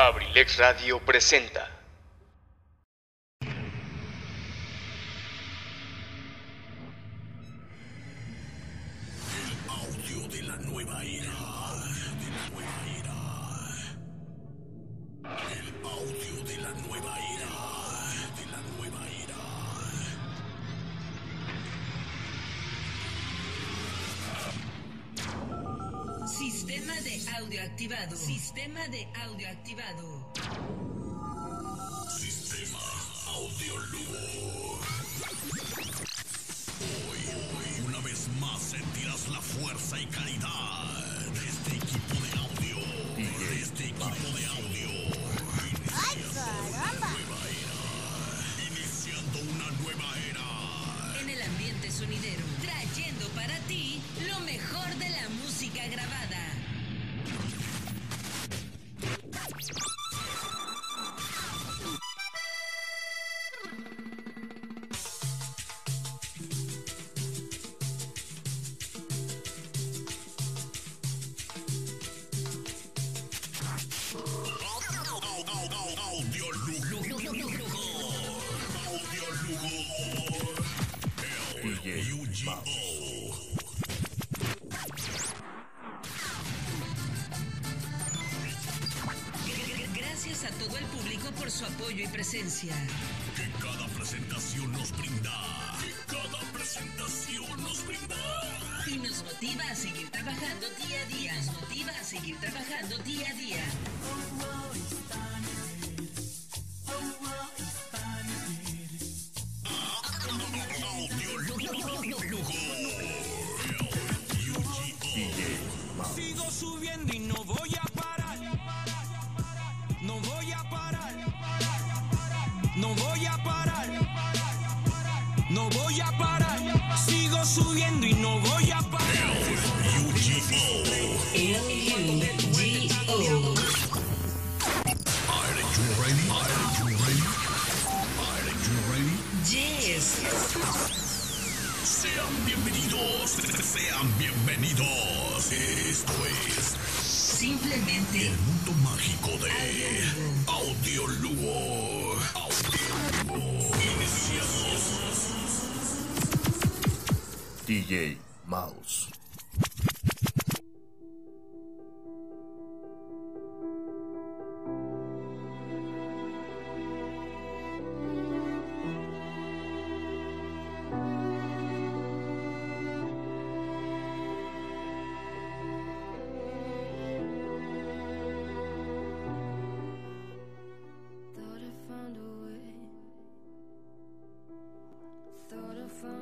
Abrilex Radio presenta. El audio de la nueva era. Activado. Sistema de audio activado. Sistema Audio Lugo. Hoy, hoy, una vez más sentirás la fuerza y calidad de este equipo de audio. De este equipo de audio. Iniciando una nueva era. Iniciando una nueva era. En el ambiente sonidero. Trayendo para ti lo mejor de la música grabada. you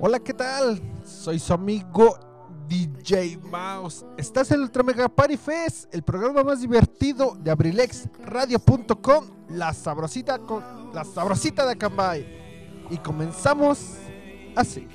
Hola, ¿qué tal? Soy su amigo DJ Mouse. Estás en Ultra Mega Party Fest, el programa más divertido de abrilexradio.com, la sabrosita con la sabrosita de Acambay. Y comenzamos así.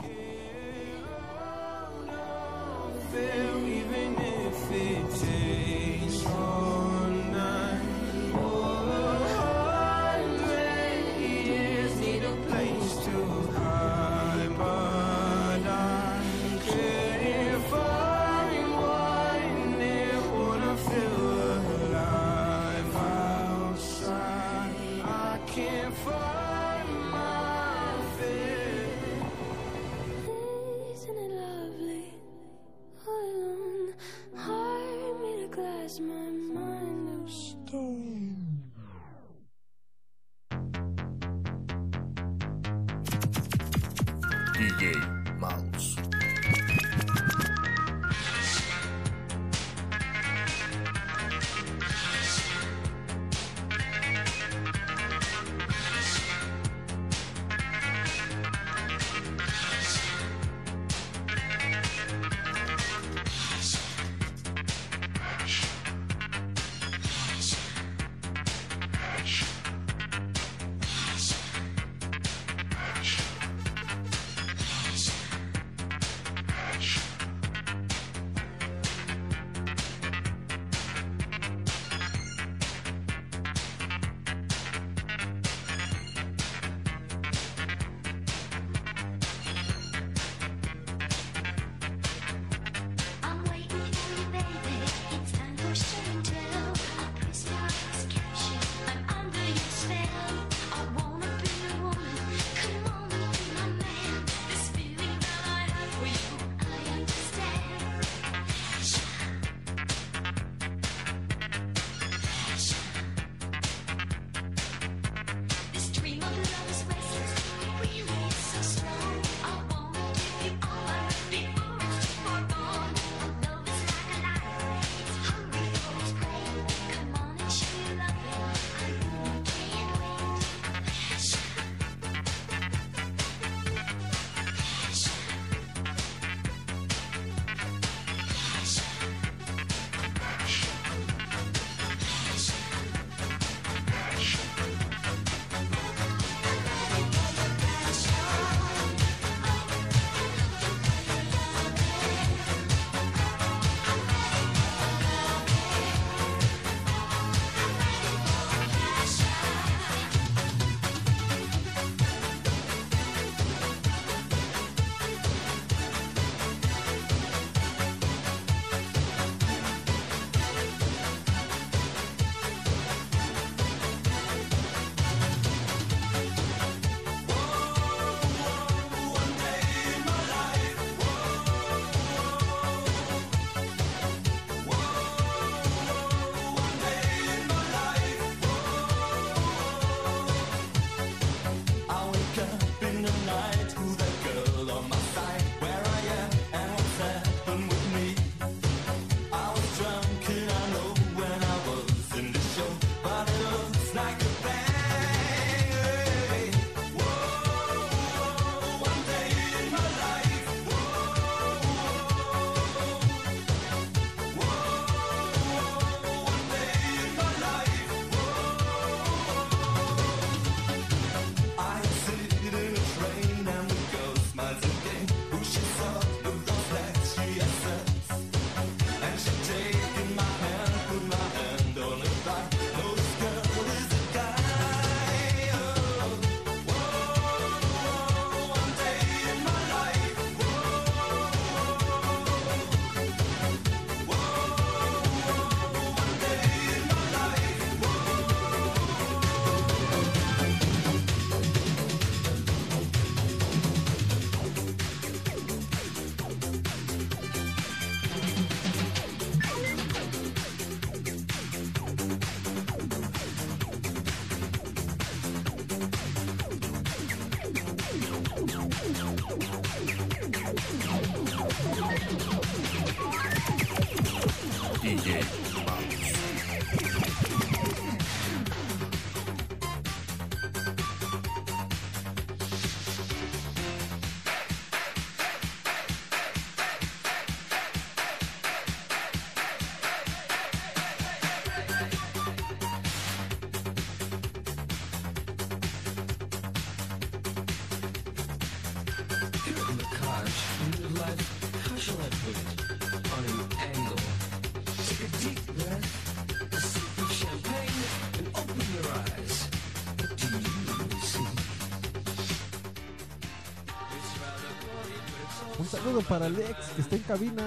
Para Alex que está en cabina.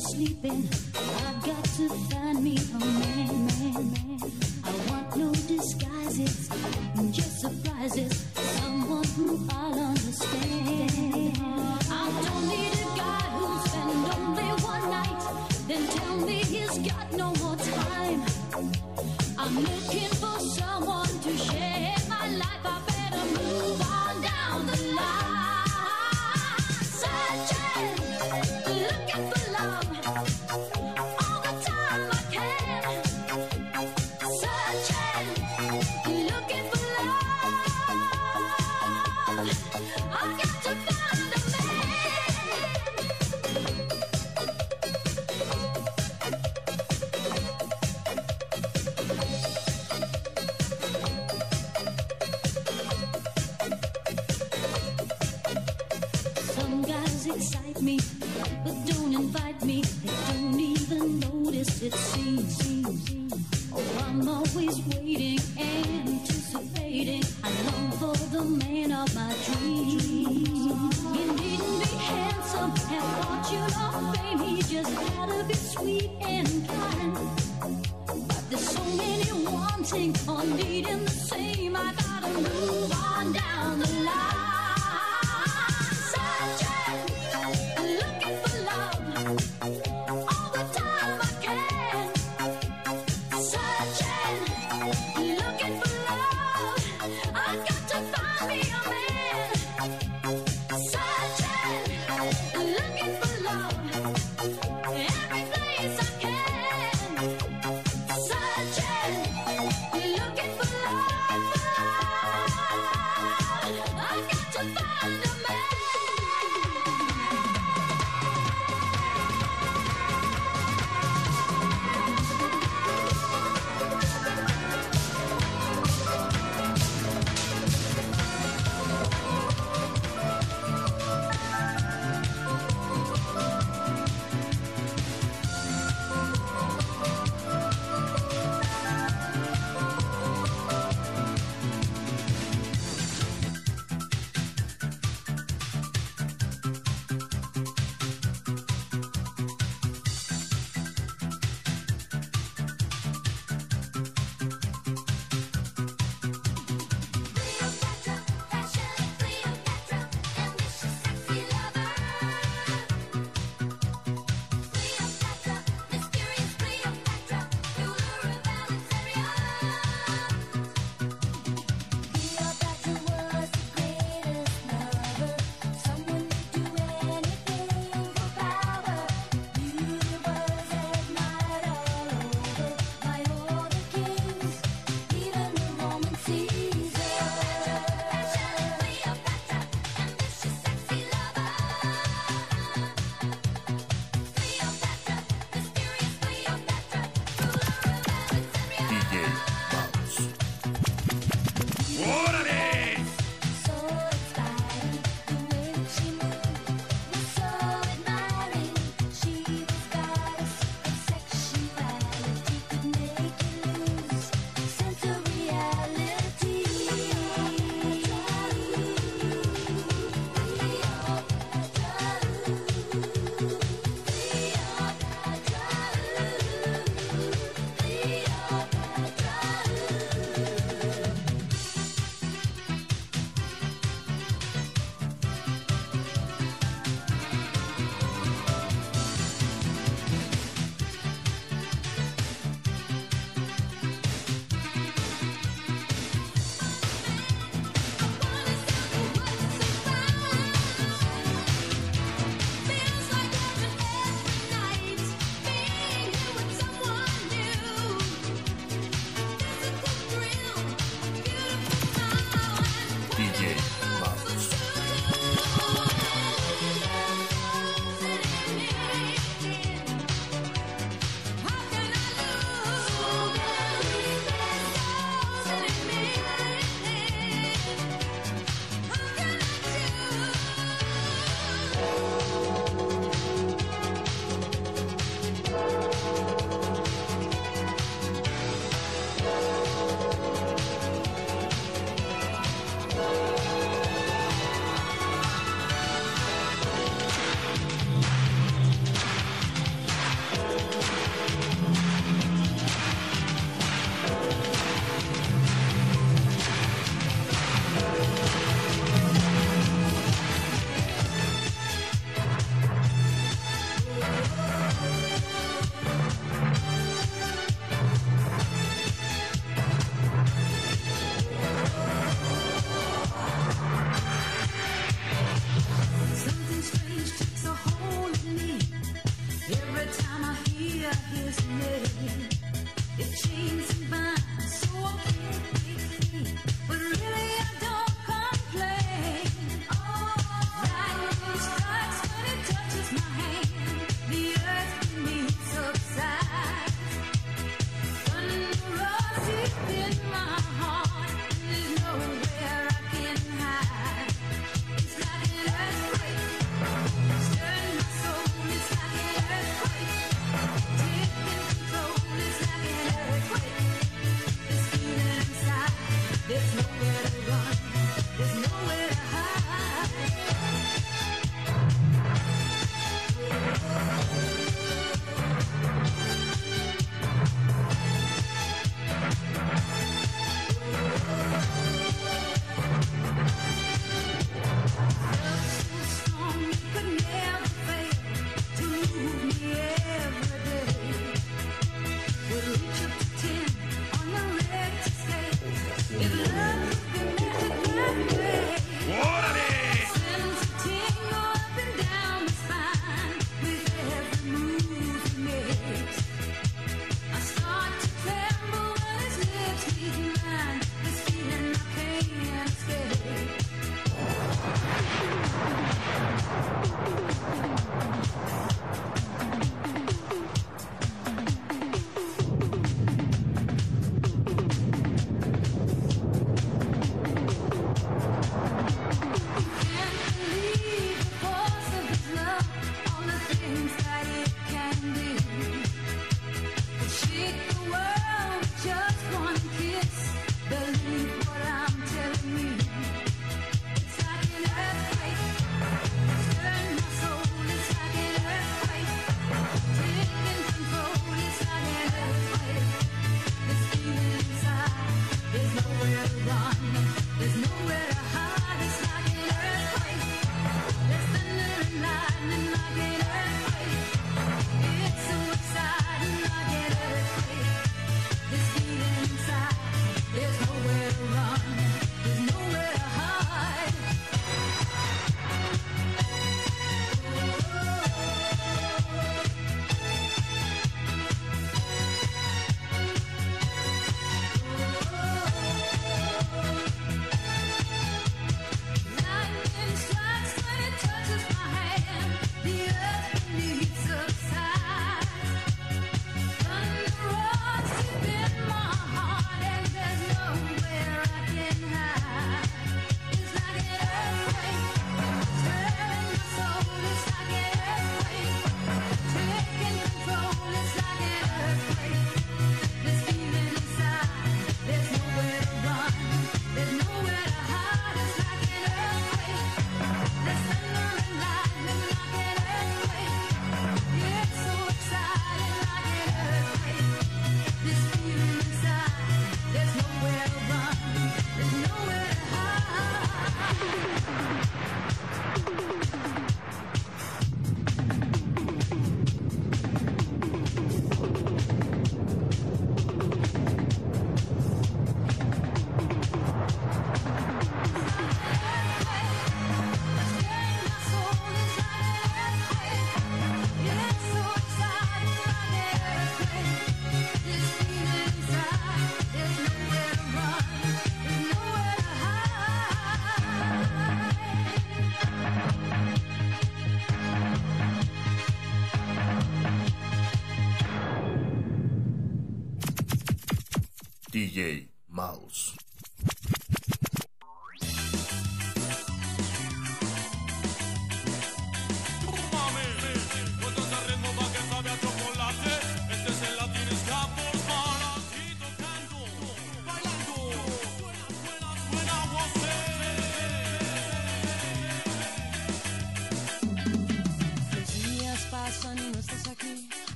sleeping. I got to find me a man, man, man.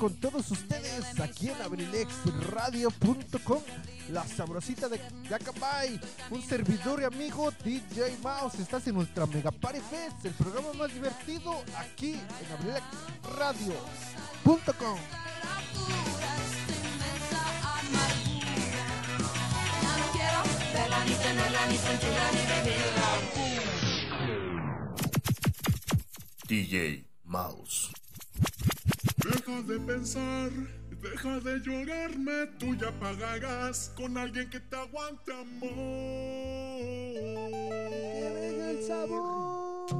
con todos ustedes aquí en abrilexradio.com. La sabrosita de Yacabay, un servidor y amigo DJ Mouse. Estás en Ultra Mega Party Fest, el programa más divertido aquí en abrilexradio.com. DJ Mouse. Deja de pensar, deja de llorarme, tú ya pagarás con alguien que te aguante amor. Que el sabor.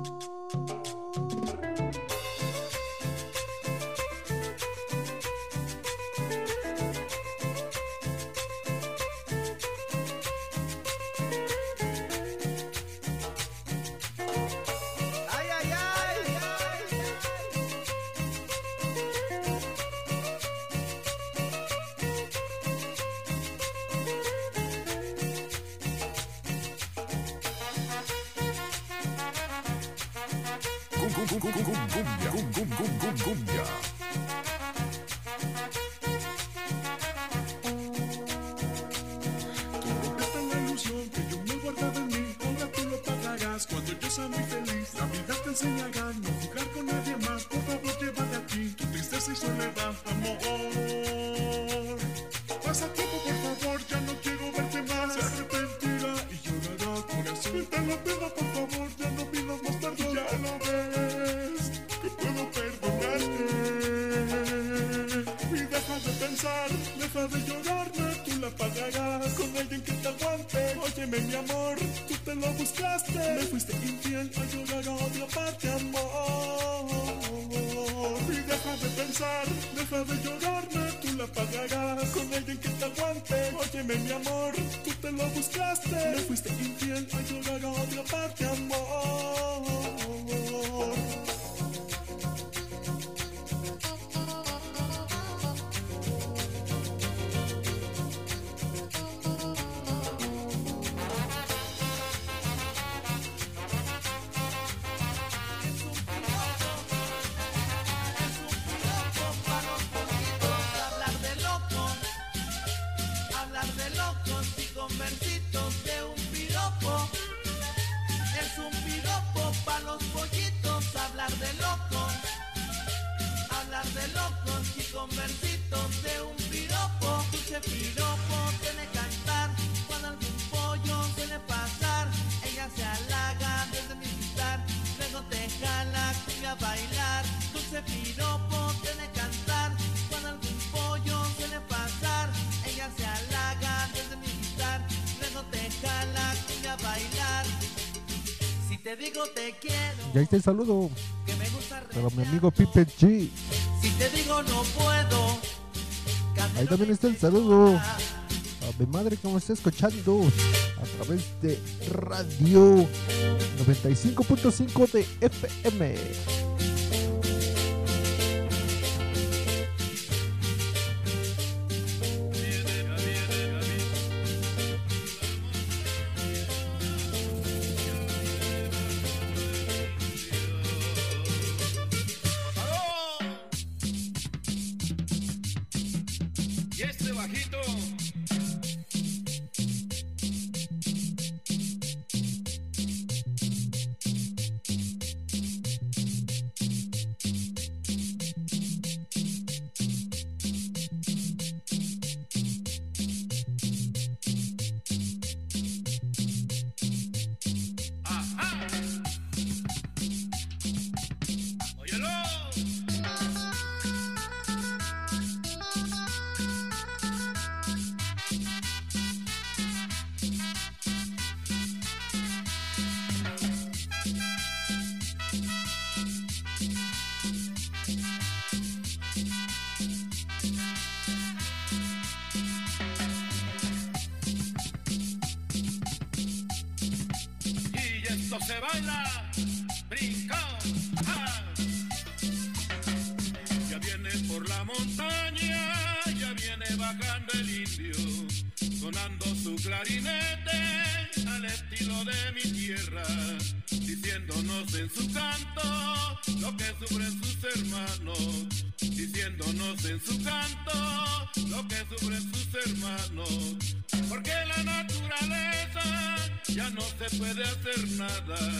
Y ahí el saludo. Que me gusta Para mi amigo Pipe G. Si te digo no puedo. Ahí también está el saludo. A mi madre que me está escuchando. A través de Radio 95.5 de FM. esto se baila. together.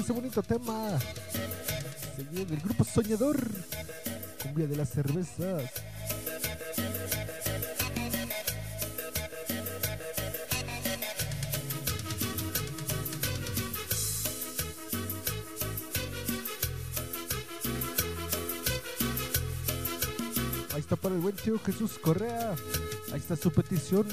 Ese bonito tema. Seguido del grupo Soñador. Cumbia de las cervezas. Ahí está para el buen tío Jesús Correa. Ahí está su petición.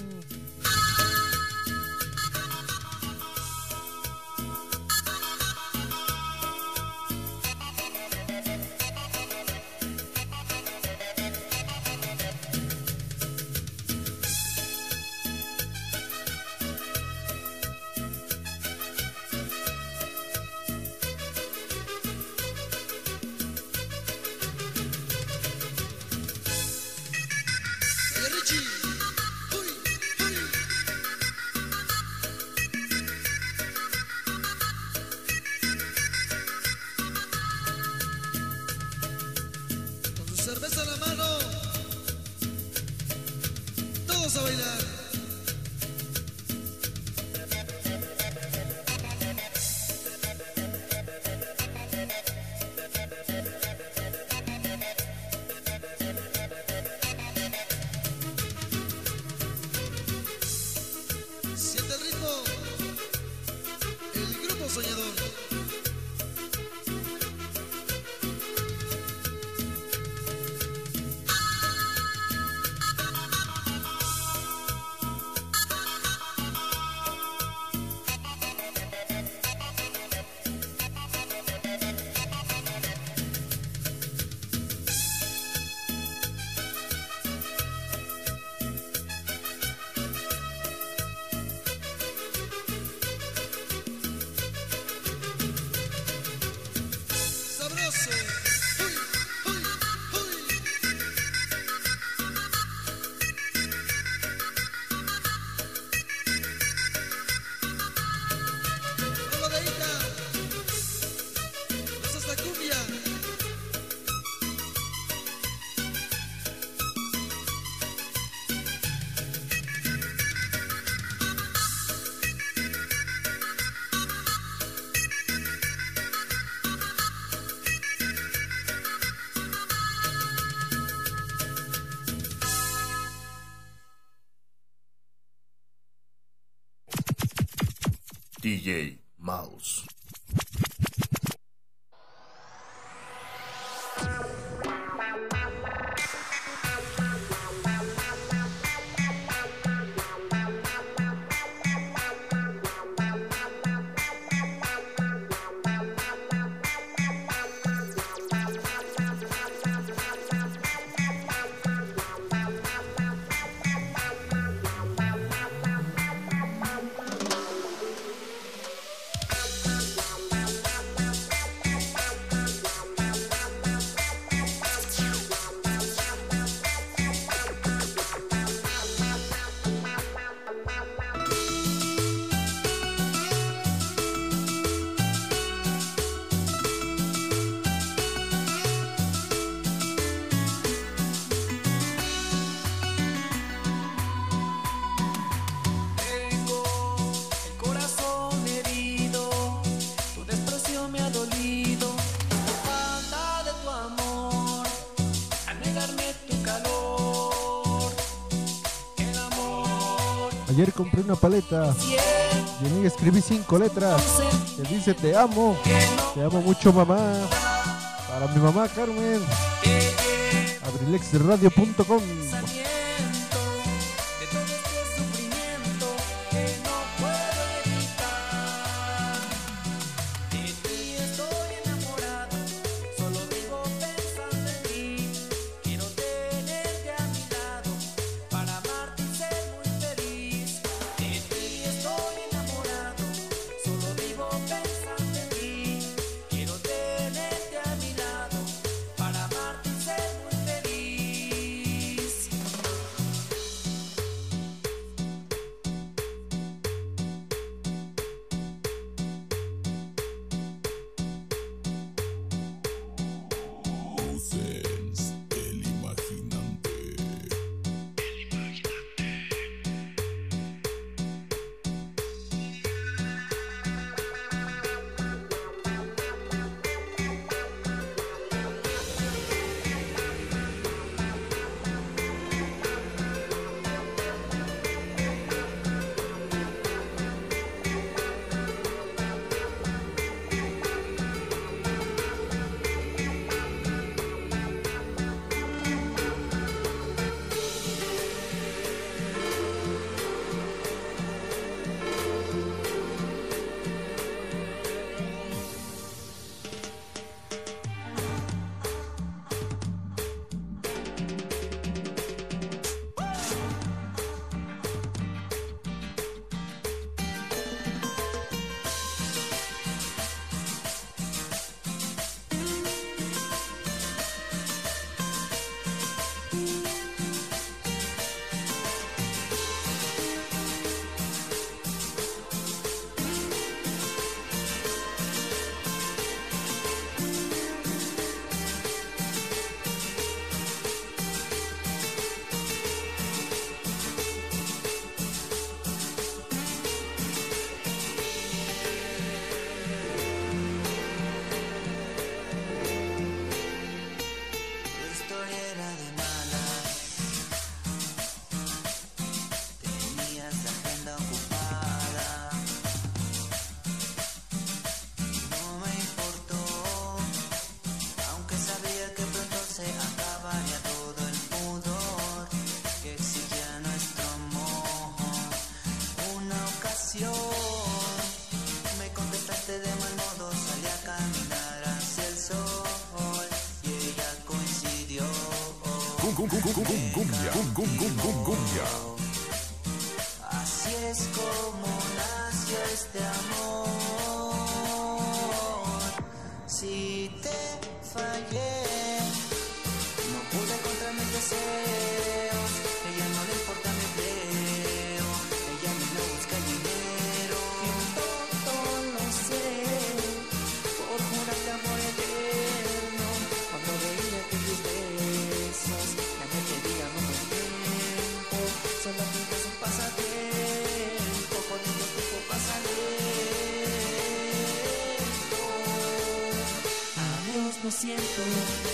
Cerveza en la mano. Todos a bailar. DJ Mouse. Ayer compré una paleta y en ella escribí cinco letras. Que dice te amo, te amo mucho mamá. Para mi mamá Carmen. Abrilexradio.com Cumbia. Cumbia. siento.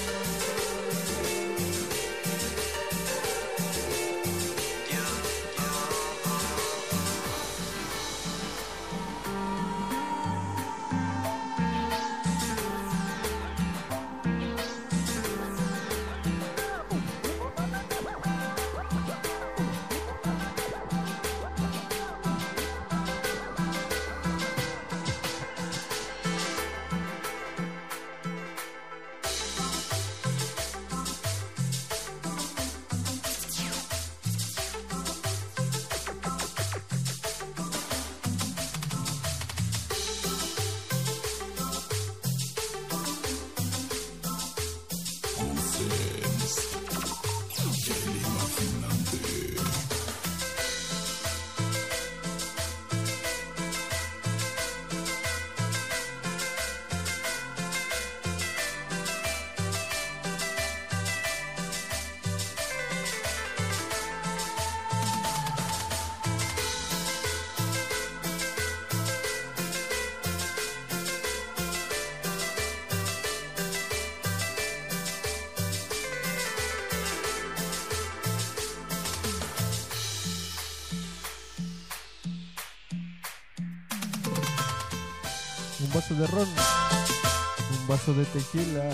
Un vaso de ron, un vaso de tequila.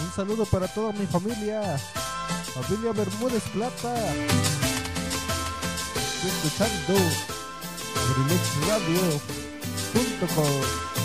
Un saludo para toda mi familia, familia Bermúdez Plata. Estoy escuchando abrilexradio.com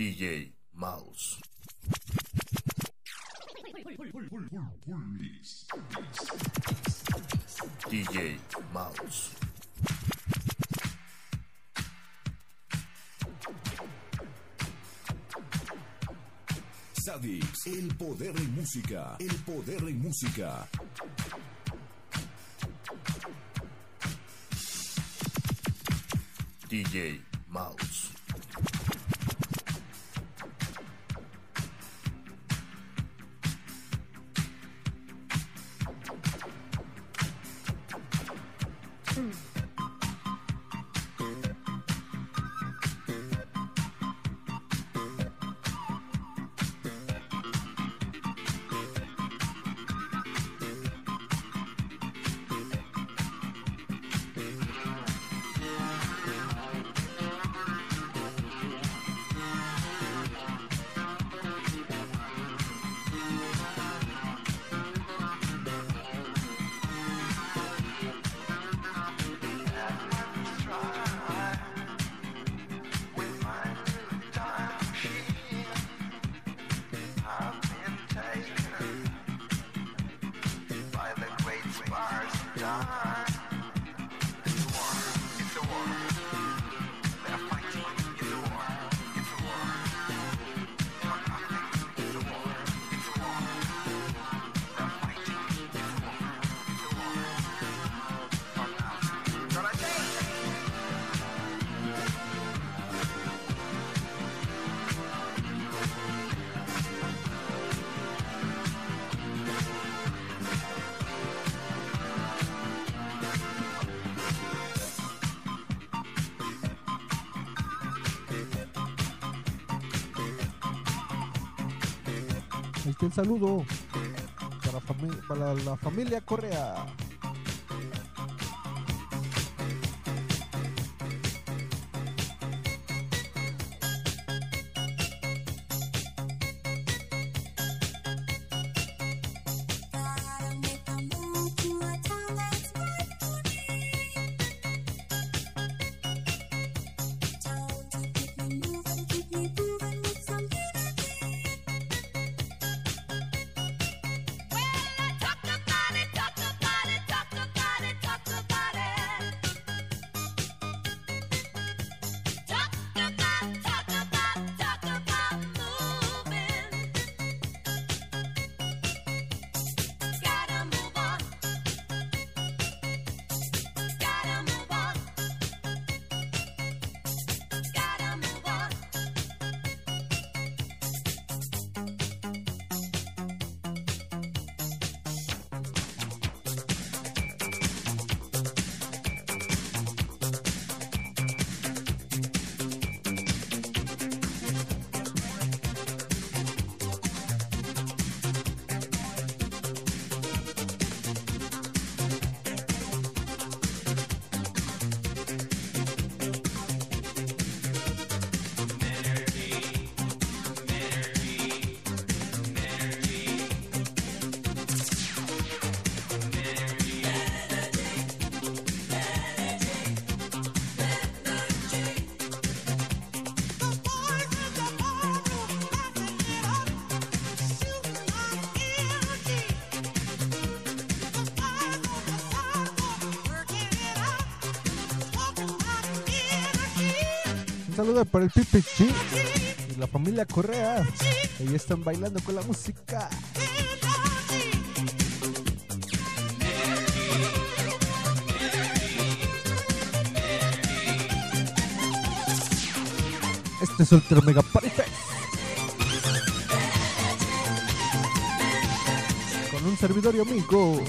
DJ Mouse. DJ Mouse. Sadix, el poder en música, el poder en música. DJ Mouse. Está el saludo para, para la familia Correa. Para el Pipe Chi y la familia Correa. Ahí están bailando con la música. Este es Ultra Mega Party. Con un servidor y amigo.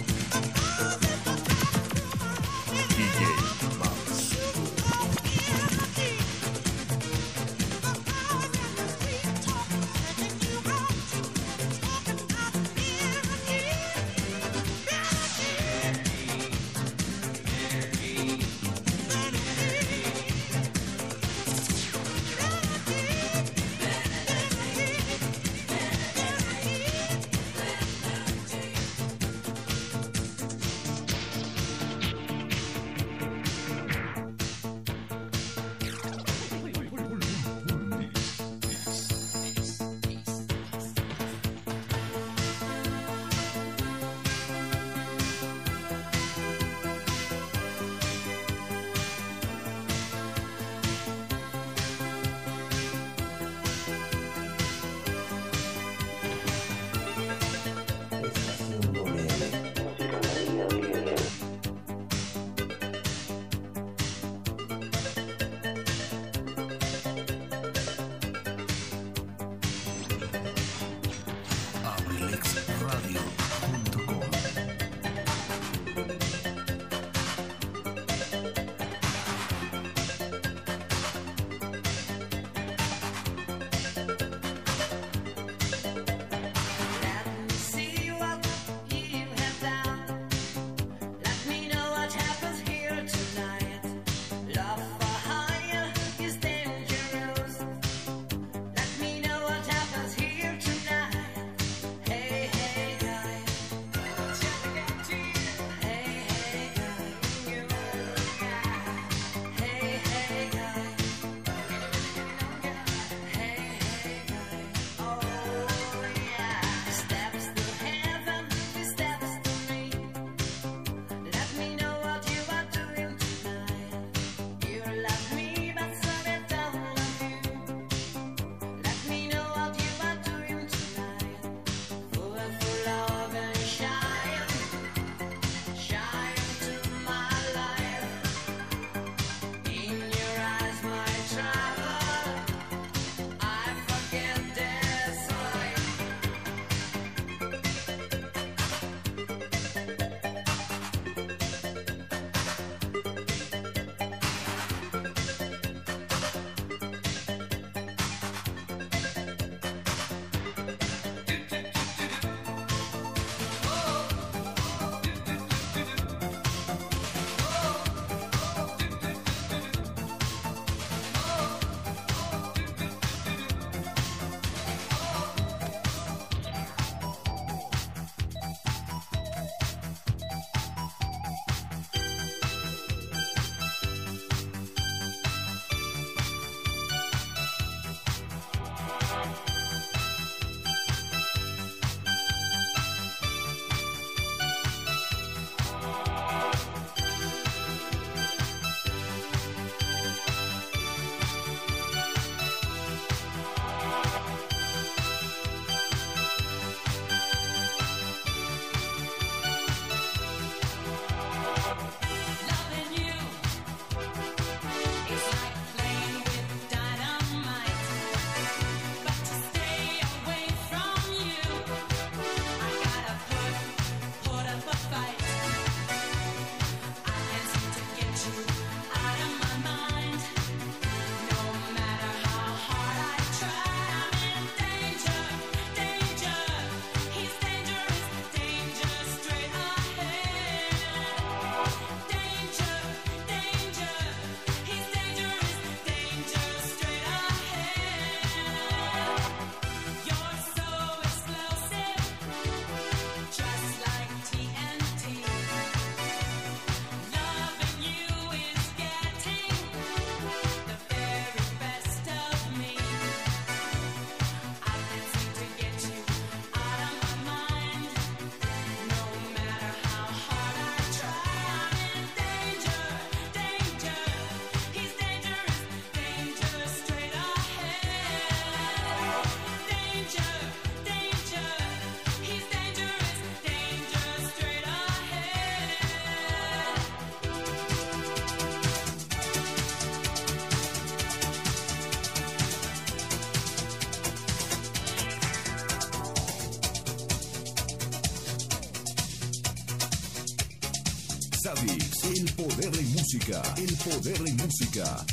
El poder de música. El poder de música.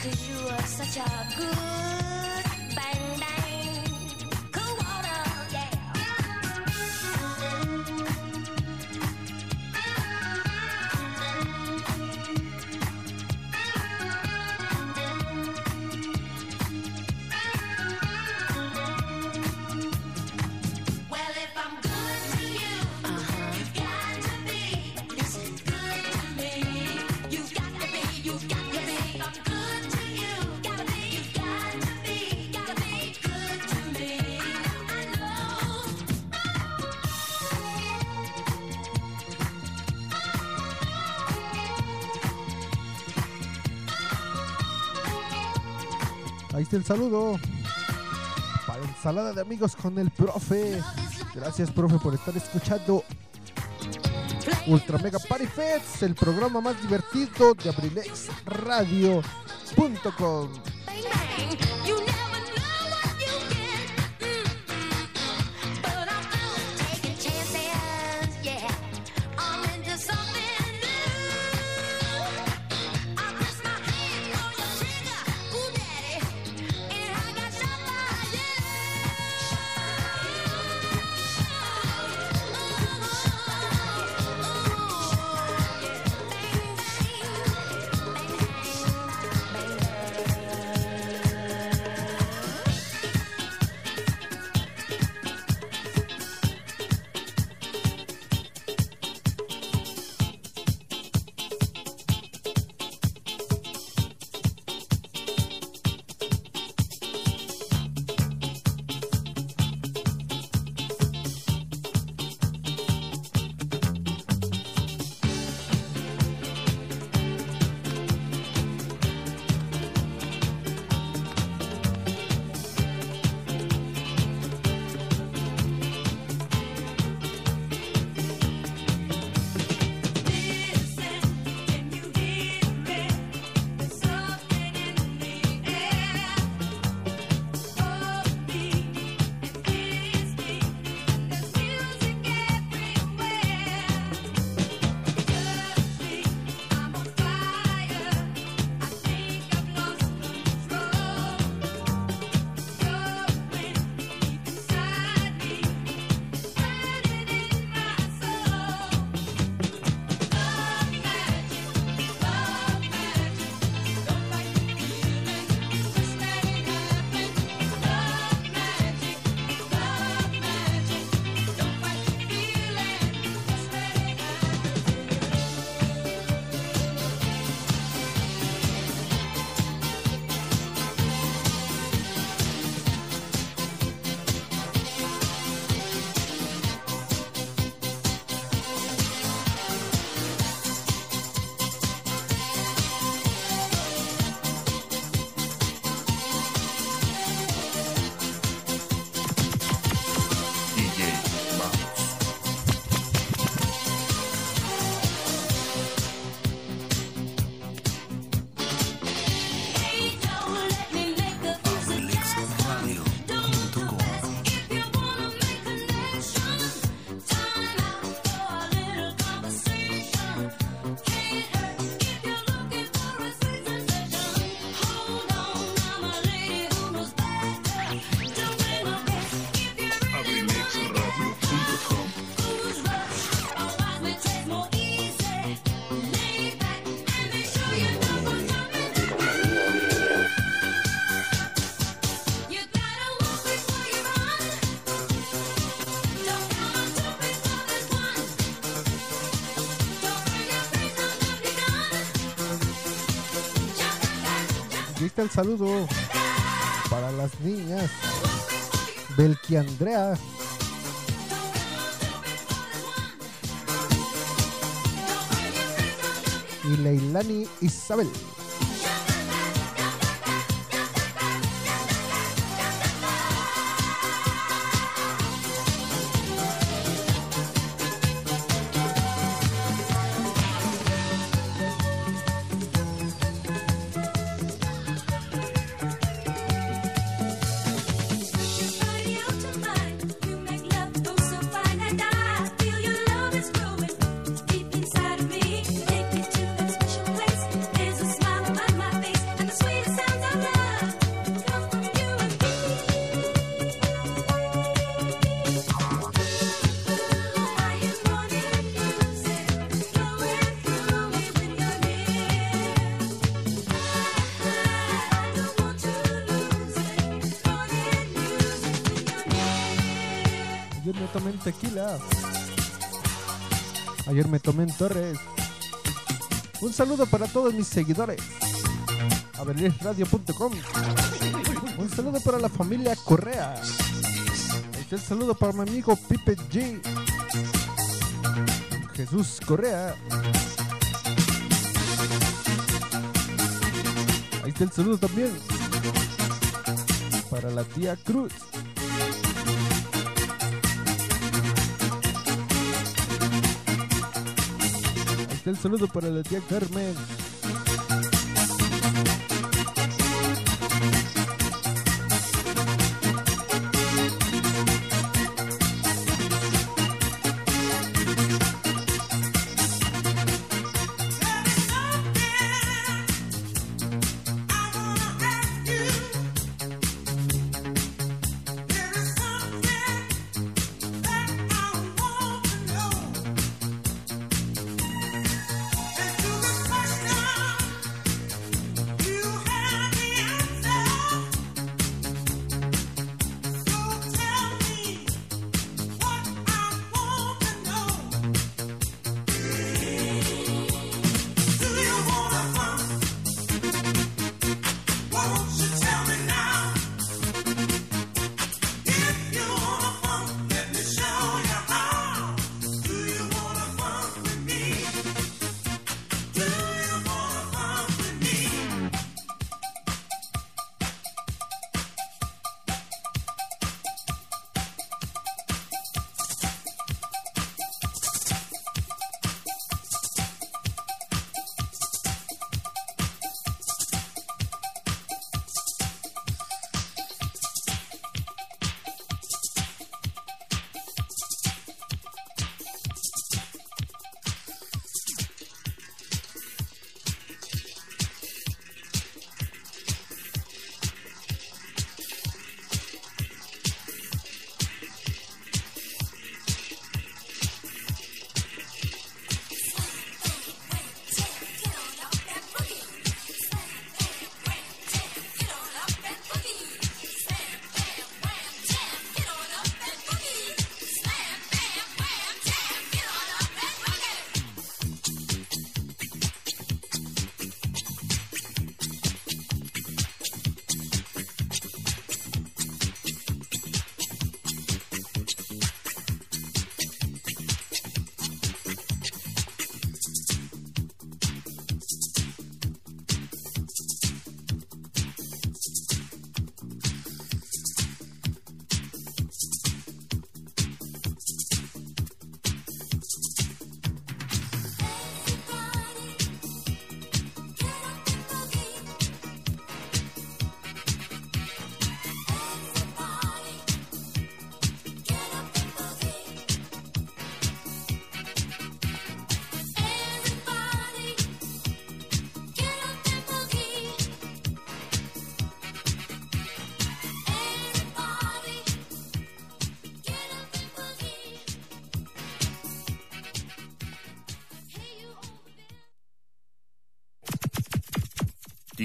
Cause you are such a good el saludo para ensalada de amigos con el profe. Gracias, profe, por estar escuchando Ultra Mega Party Fest, el programa más divertido de abrilexradio.com. el saludo para las niñas. Belki Andrea. Y Leilani Isabel. Ayer me tomé en Torres. Un saludo para todos mis seguidores. Abrilesradio.com. Un saludo para la familia Correa. El saludo para mi amigo Pipe G. Jesús Correa. Ahí está el saludo también para la tía Cruz. El saludo para la tía Carmen.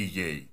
DJ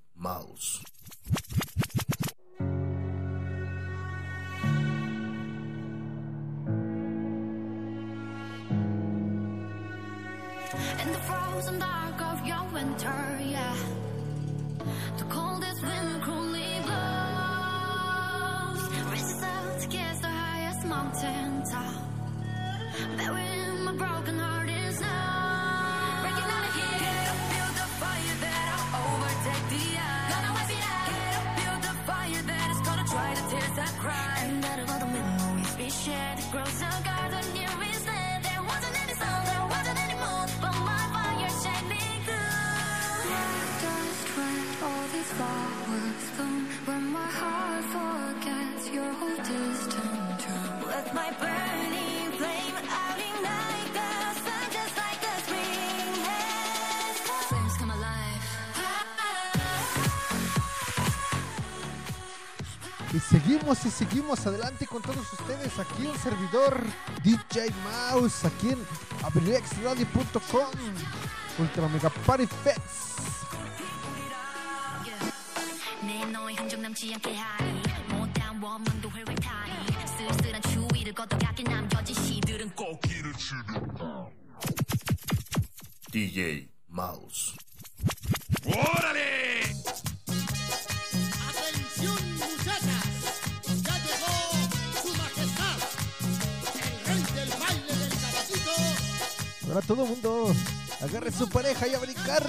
y seguimos adelante con todos ustedes aquí en servidor DJ Mouse, aquí en abrilexradio.com, Ultra Mega Party Fest. Ahora todo mundo agarre su pareja y a brincar.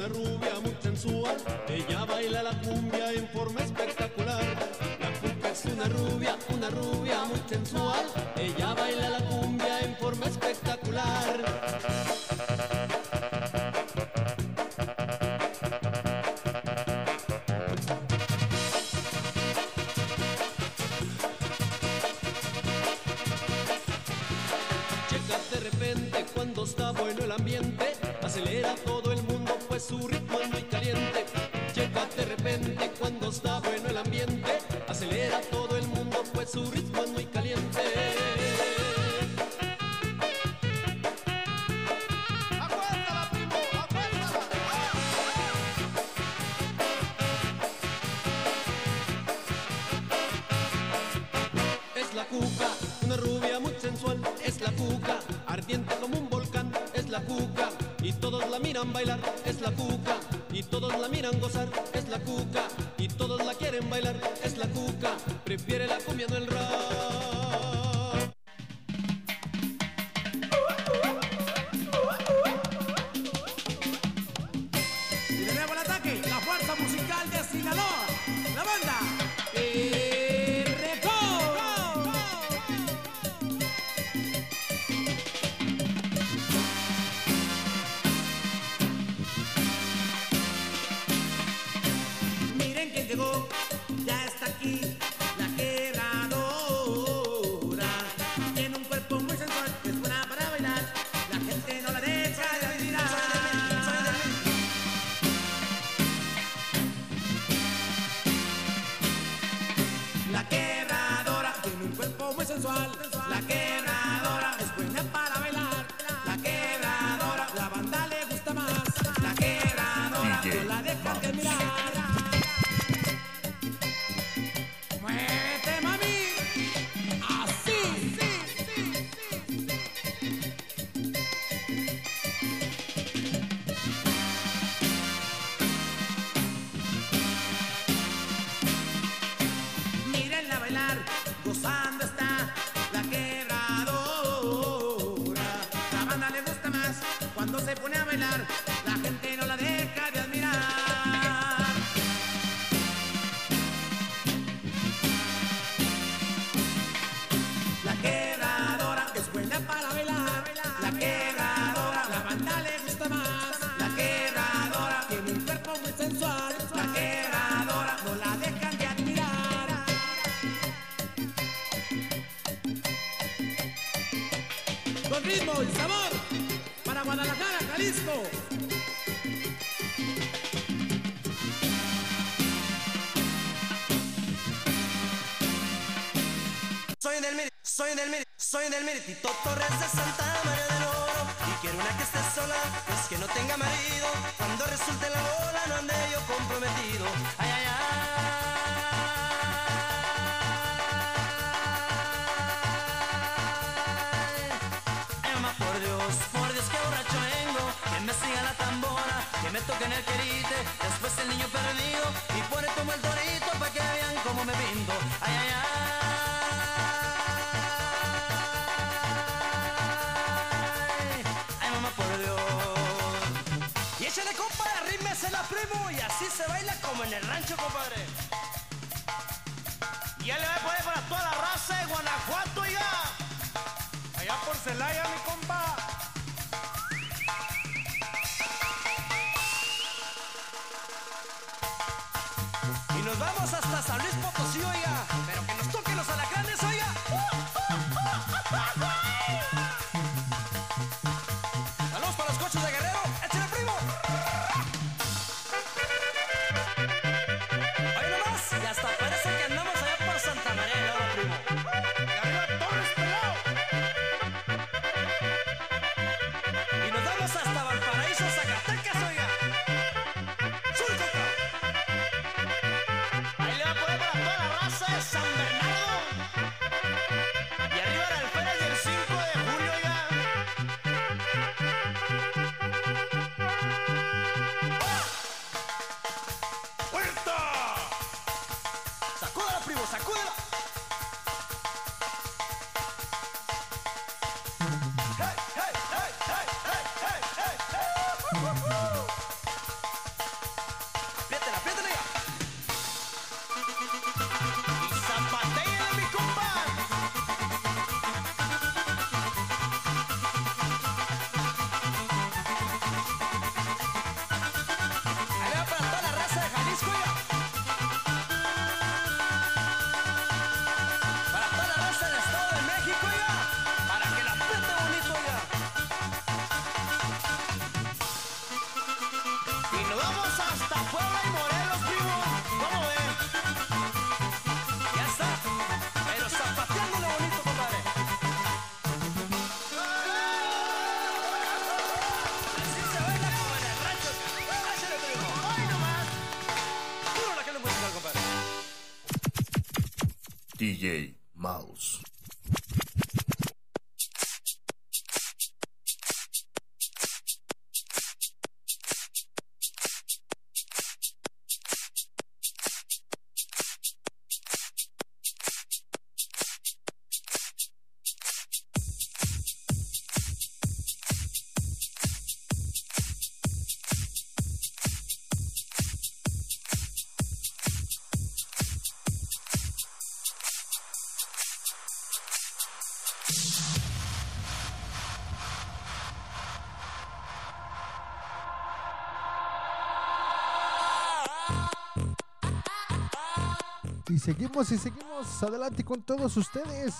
una rubia muy sensual, ella baila la cumbia en forma espectacular. La cuca es una rubia, una rubia muy sensual, ella baila la cumbia en forma espectacular. como en el rancho, compadre. Y él le va a poner para toda la raza de Guanajuato, ya. Allá por Celaya, mi compa. Y nos vamos hasta San Luis Potosí, oiga. Pero que nos toquen los alacranes, oiga. ¡Uh, uh, uh, DJ. seguimos y seguimos adelante con todos ustedes.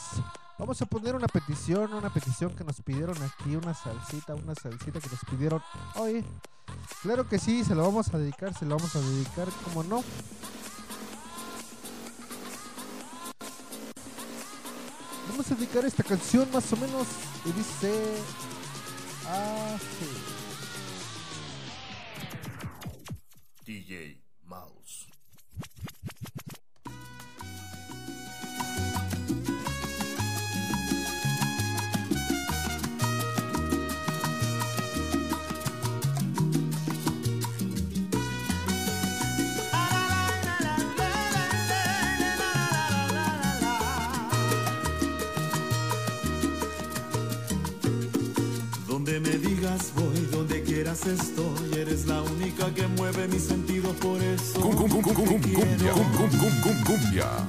Vamos a poner una petición, una petición que nos pidieron aquí, una salsita, una salsita que nos pidieron hoy. Claro que sí, se la vamos a dedicar, se la vamos a dedicar, como no. Vamos a dedicar esta canción más o menos y dice así. veras estoy, eres la única que mueve mis sentidos por eso. Cumbia, cumbia.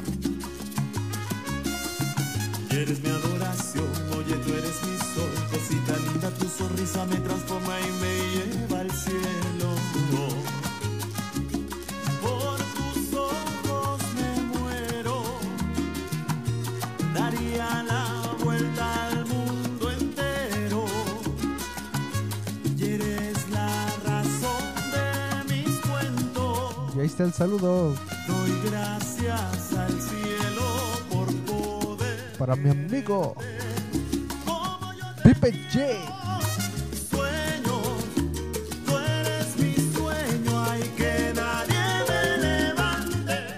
Saludos. Doy gracias al cielo por poder. Para mi amigo. Pipe J.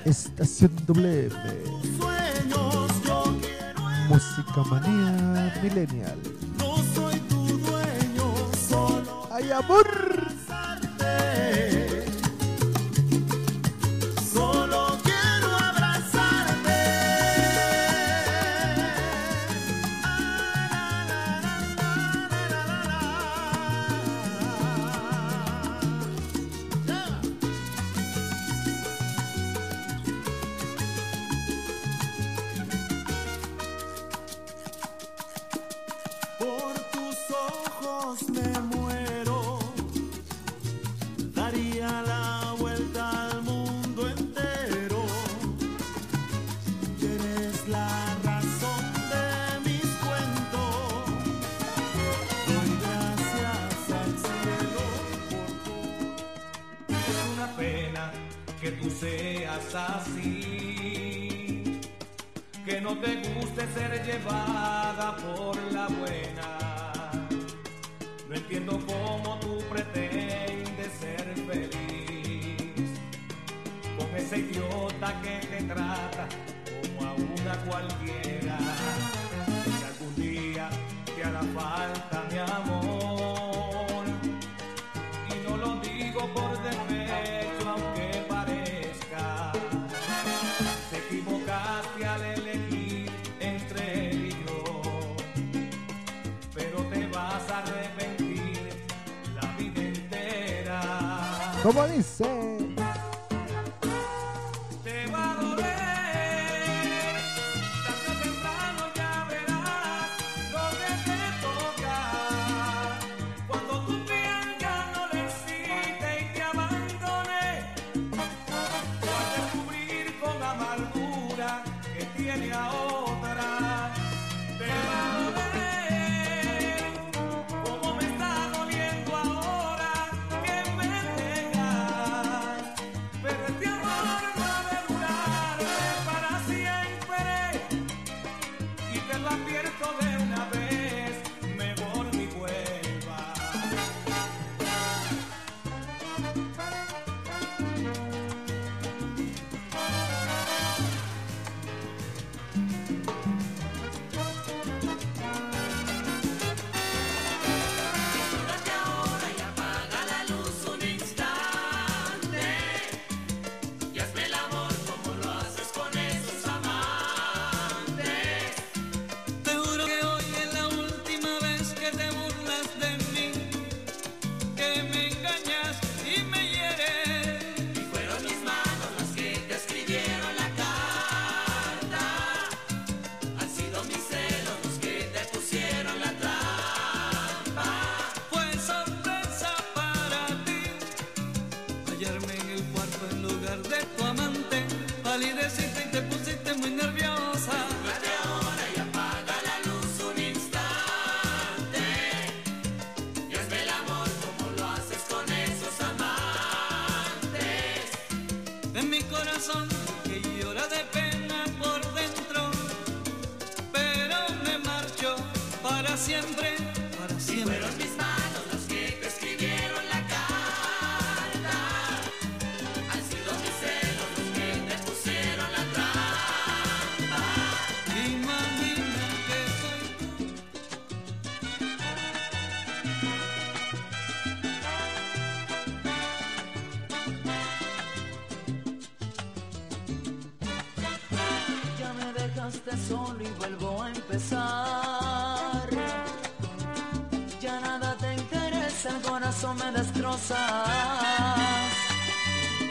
Estación W. Música Manía Millennial.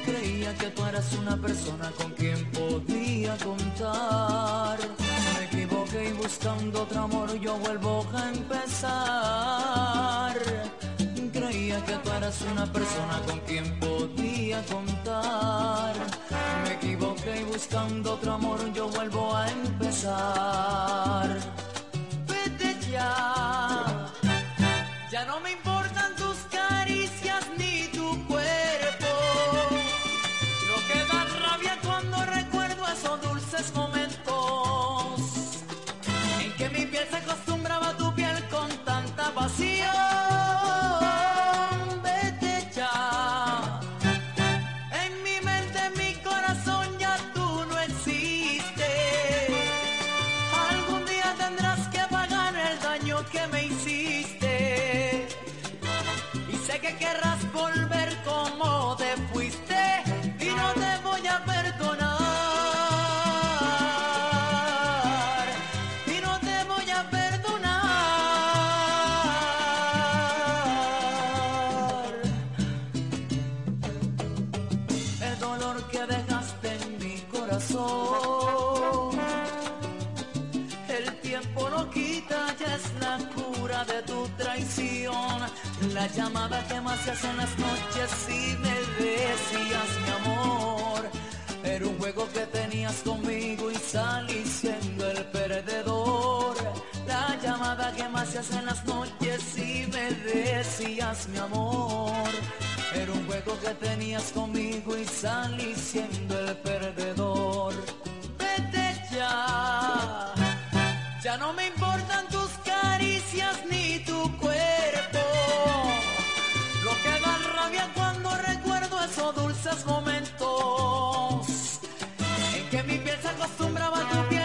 Creía que tú eras una persona con quien podía contar. Me equivoqué y buscando otro amor yo vuelvo a empezar. Creía que tú eras una persona con quien podía contar. Me equivoqué y buscando otro amor yo vuelvo a empezar. muchas son las noches y me decías mi amor. Era un juego que tenías conmigo y salí siendo el perdedor. La llamada que más se hace en las noches y me decías mi amor. Era un juego que tenías conmigo y salí siendo el perdedor. Vete ya, ya no me importan tus acostumbraba tu piel.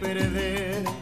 Perder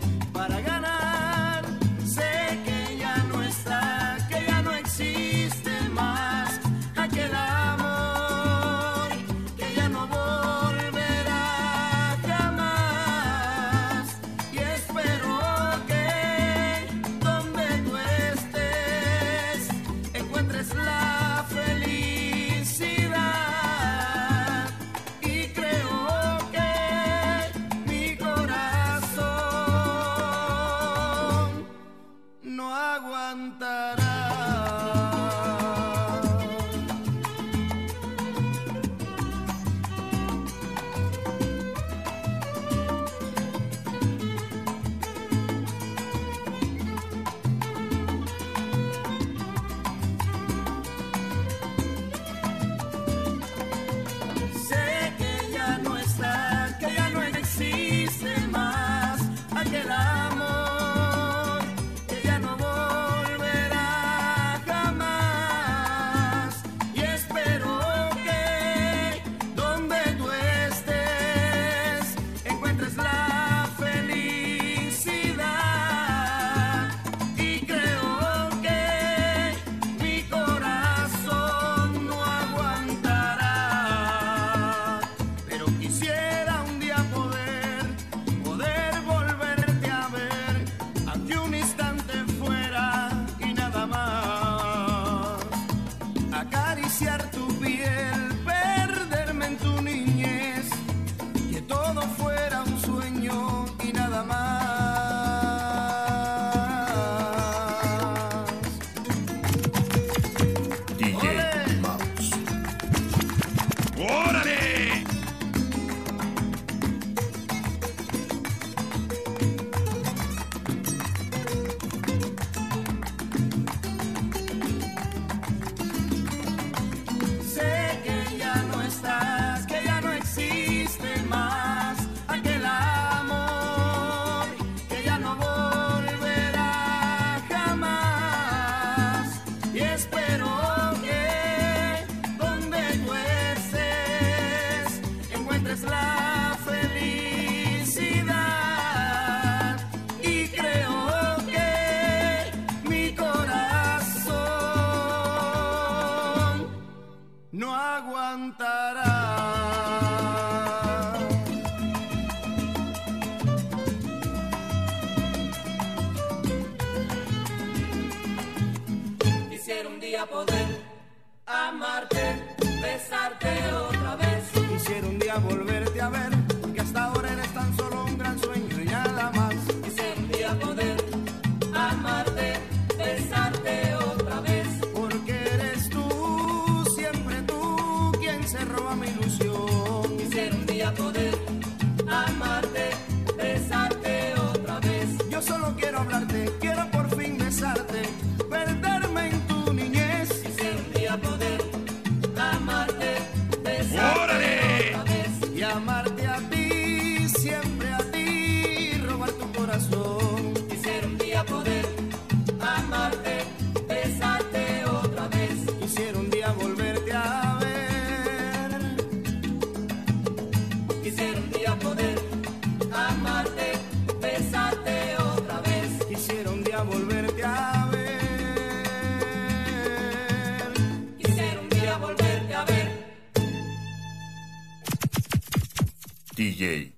DJ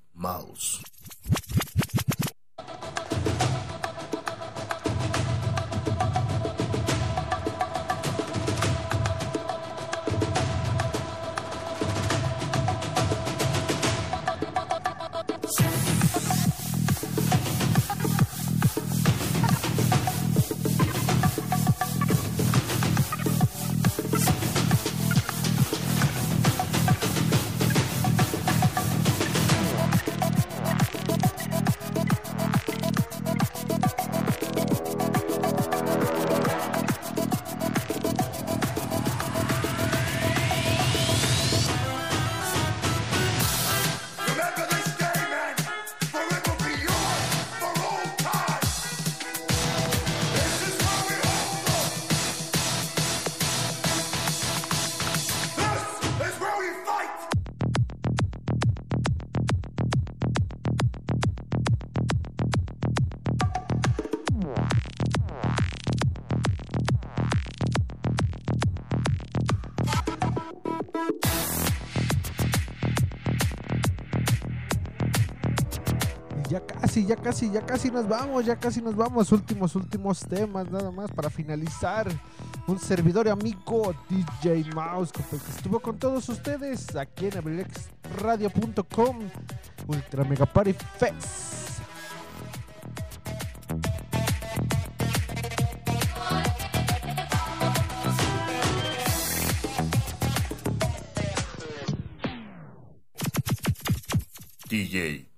ya casi, ya casi nos vamos, ya casi nos vamos. Últimos, últimos temas, nada más para finalizar. Un servidor y amigo DJ Mouse que que estuvo con todos ustedes aquí en abrilexradio.com Ultra Mega Party Fest. DJ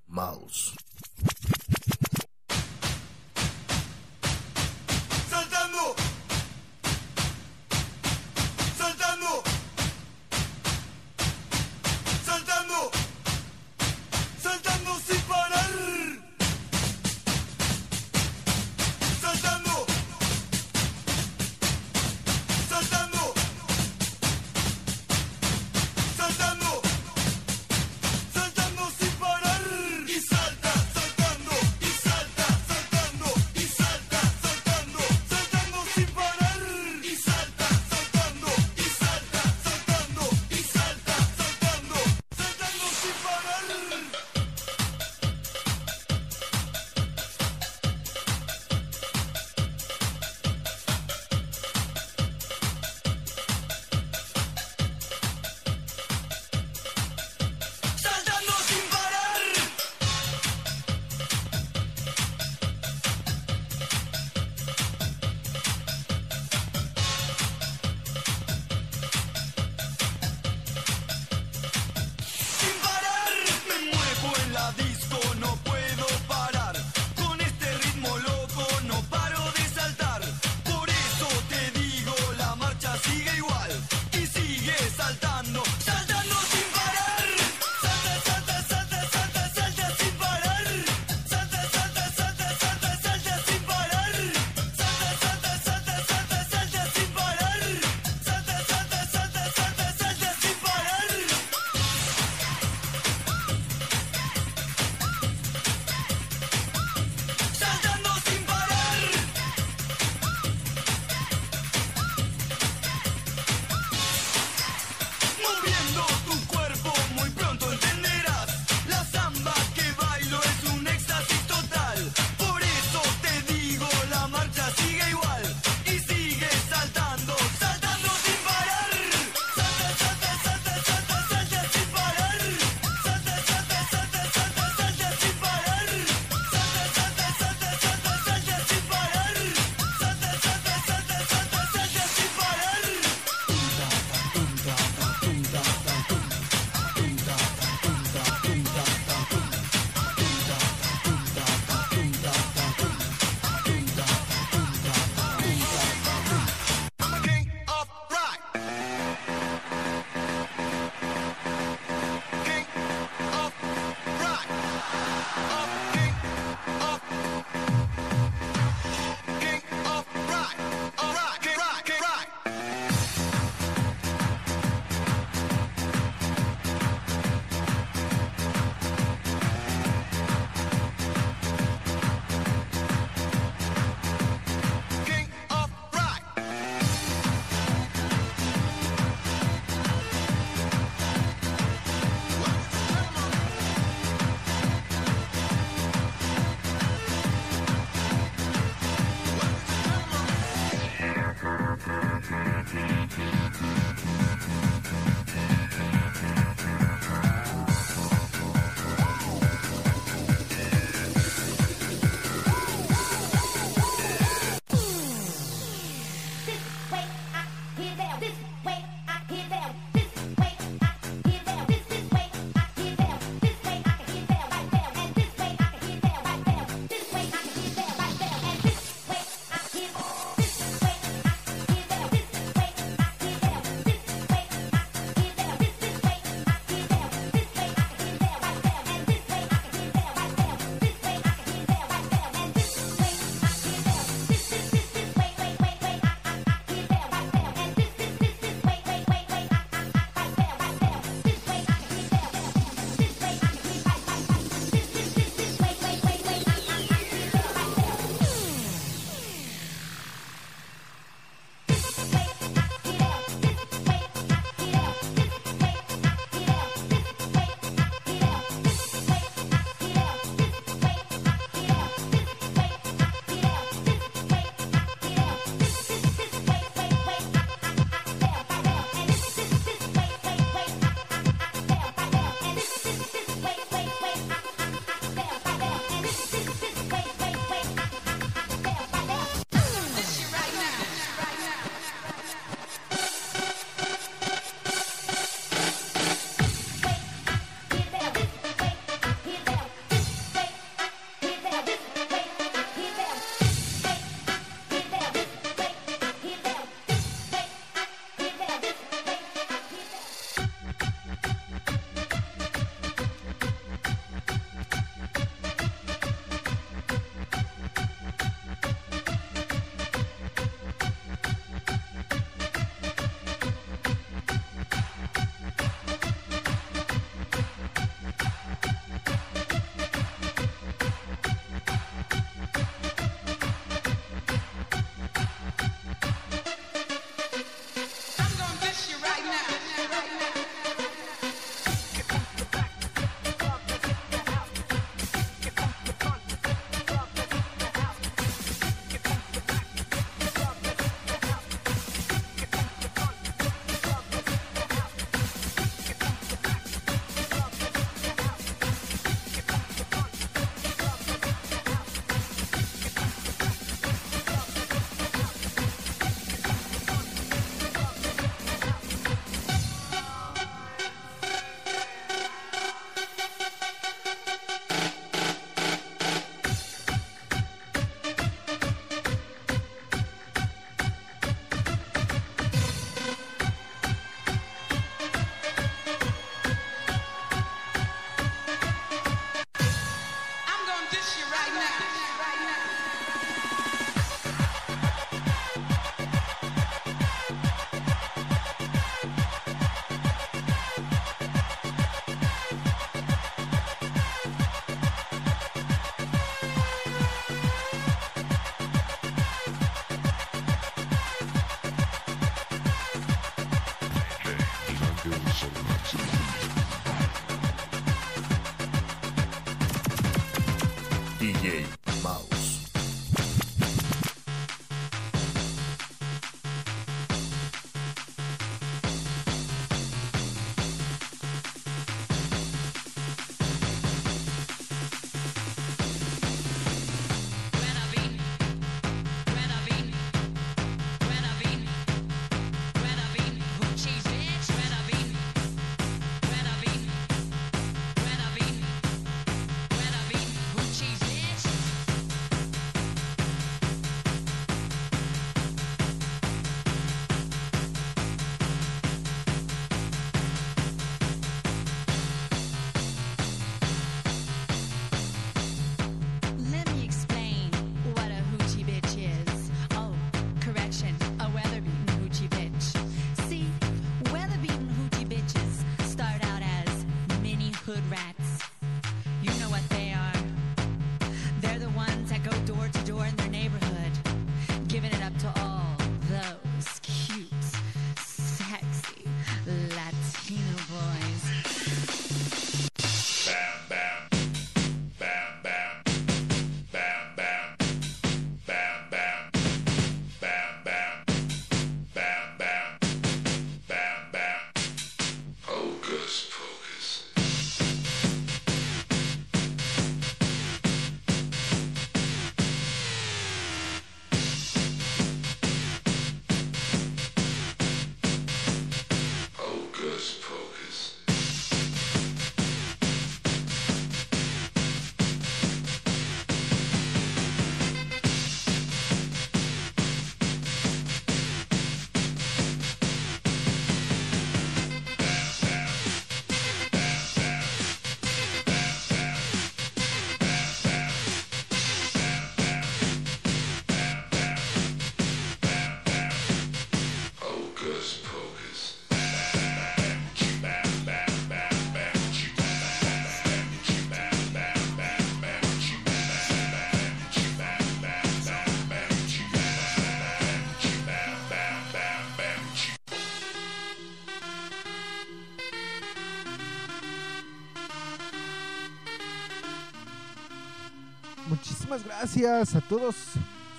Gracias a todos.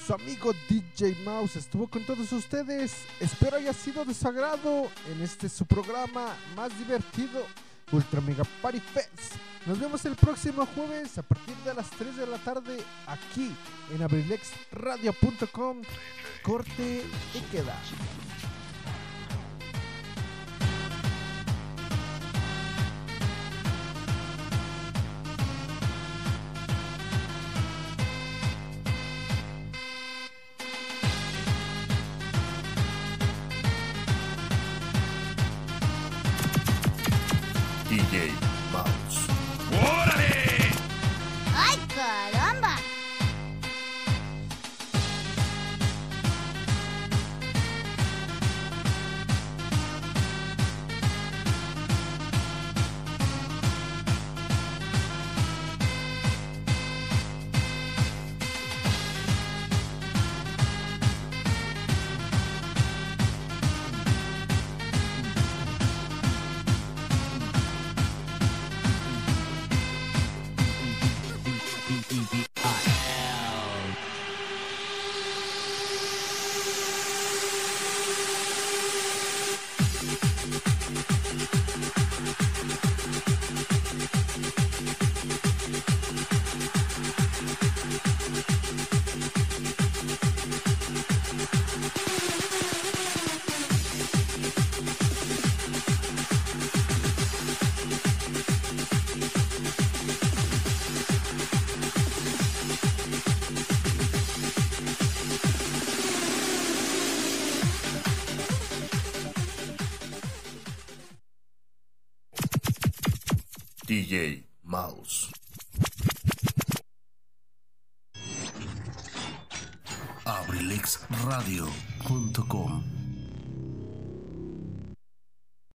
Su amigo DJ Mouse estuvo con todos ustedes. Espero haya sido de su agrado en este su programa más divertido, Ultra Mega Party Fest. Nos vemos el próximo jueves a partir de las 3 de la tarde aquí en abrilexradio.com. Corte y queda. ¡Ay,